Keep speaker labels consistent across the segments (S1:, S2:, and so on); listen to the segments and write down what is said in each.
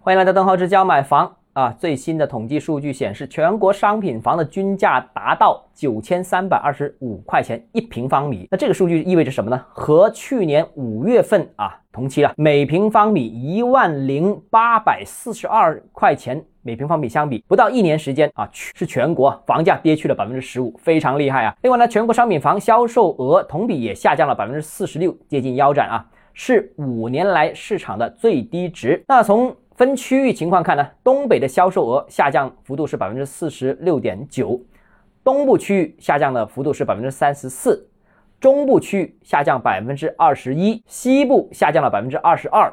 S1: 欢迎来到邓浩之教买房啊！最新的统计数据显示，全国商品房的均价达到九千三百二十五块钱一平方米。那这个数据意味着什么呢？和去年五月份啊同期了每平方米一万零八百四十二块钱每平方米相比，不到一年时间啊，是全国房价跌去了百分之十五，非常厉害啊！另外呢，全国商品房销售额同比也下降了百分之四十六，接近腰斩啊，是五年来市场的最低值。那从分区域情况看呢，东北的销售额下降幅度是百分之四十六点九，东部区域下降的幅度是百分之三十四，中部区域下降百分之二十一，西部下降了百分之二十二。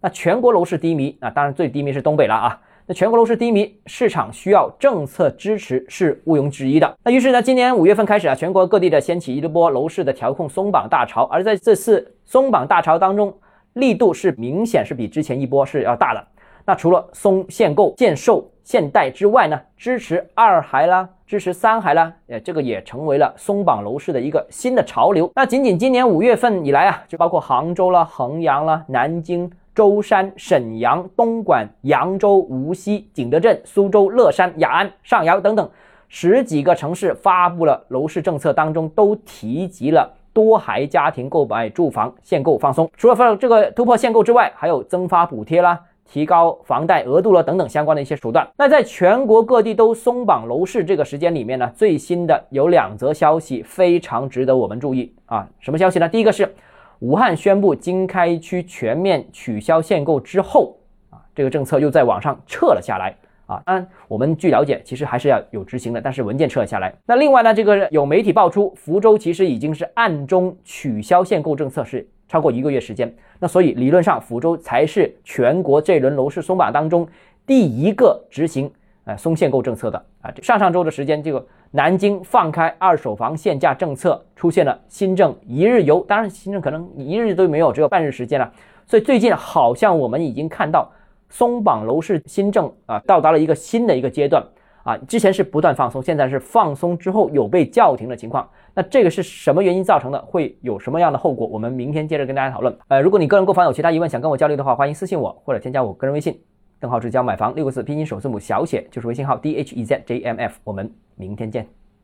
S1: 那全国楼市低迷，那当然最低迷是东北了啊。那全国楼市低迷，市场需要政策支持是毋庸置疑的。那于是呢，今年五月份开始啊，全国各地的掀起一波楼市的调控松绑大潮，而在这次松绑大潮当中，力度是明显是比之前一波是要大的。那除了松限购、限售、限贷之外呢，支持二孩啦，支持三孩啦，呃，这个也成为了松绑楼市的一个新的潮流。那仅仅今年五月份以来啊，就包括杭州啦、衡阳啦、南京、舟山、沈阳、东莞、扬州、无锡、景德镇、苏州、乐山、雅安、上饶等等十几个城市发布了楼市政策，当中都提及了多孩家庭购买住房限购放松。除了放这个突破限购之外，还有增发补贴啦。提高房贷额度了等等相关的一些手段。那在全国各地都松绑楼市这个时间里面呢，最新的有两则消息非常值得我们注意啊。什么消息呢？第一个是武汉宣布经开区全面取消限购之后啊，这个政策又在网上撤了下来啊。当然，我们据了解，其实还是要有执行的，但是文件撤了下来。那另外呢，这个有媒体爆出，福州其实已经是暗中取消限购政策是。超过一个月时间，那所以理论上福州才是全国这轮楼市松绑当中第一个执行呃松限购政策的啊。上上周的时间，这个南京放开二手房限价政策出现了新政一日游，当然新政可能一日都没有，只有半日时间了。所以最近好像我们已经看到松绑楼市新政啊到达了一个新的一个阶段。啊，之前是不断放松，现在是放松之后有被叫停的情况。那这个是什么原因造成的？会有什么样的后果？我们明天接着跟大家讨论。呃，如果你个人购房有其他疑问，想跟我交流的话，欢迎私信我或者添加我个人微信，邓浩志教买房六个字拼音首字母小写就是微信号 d h e z j m f。我们明天见。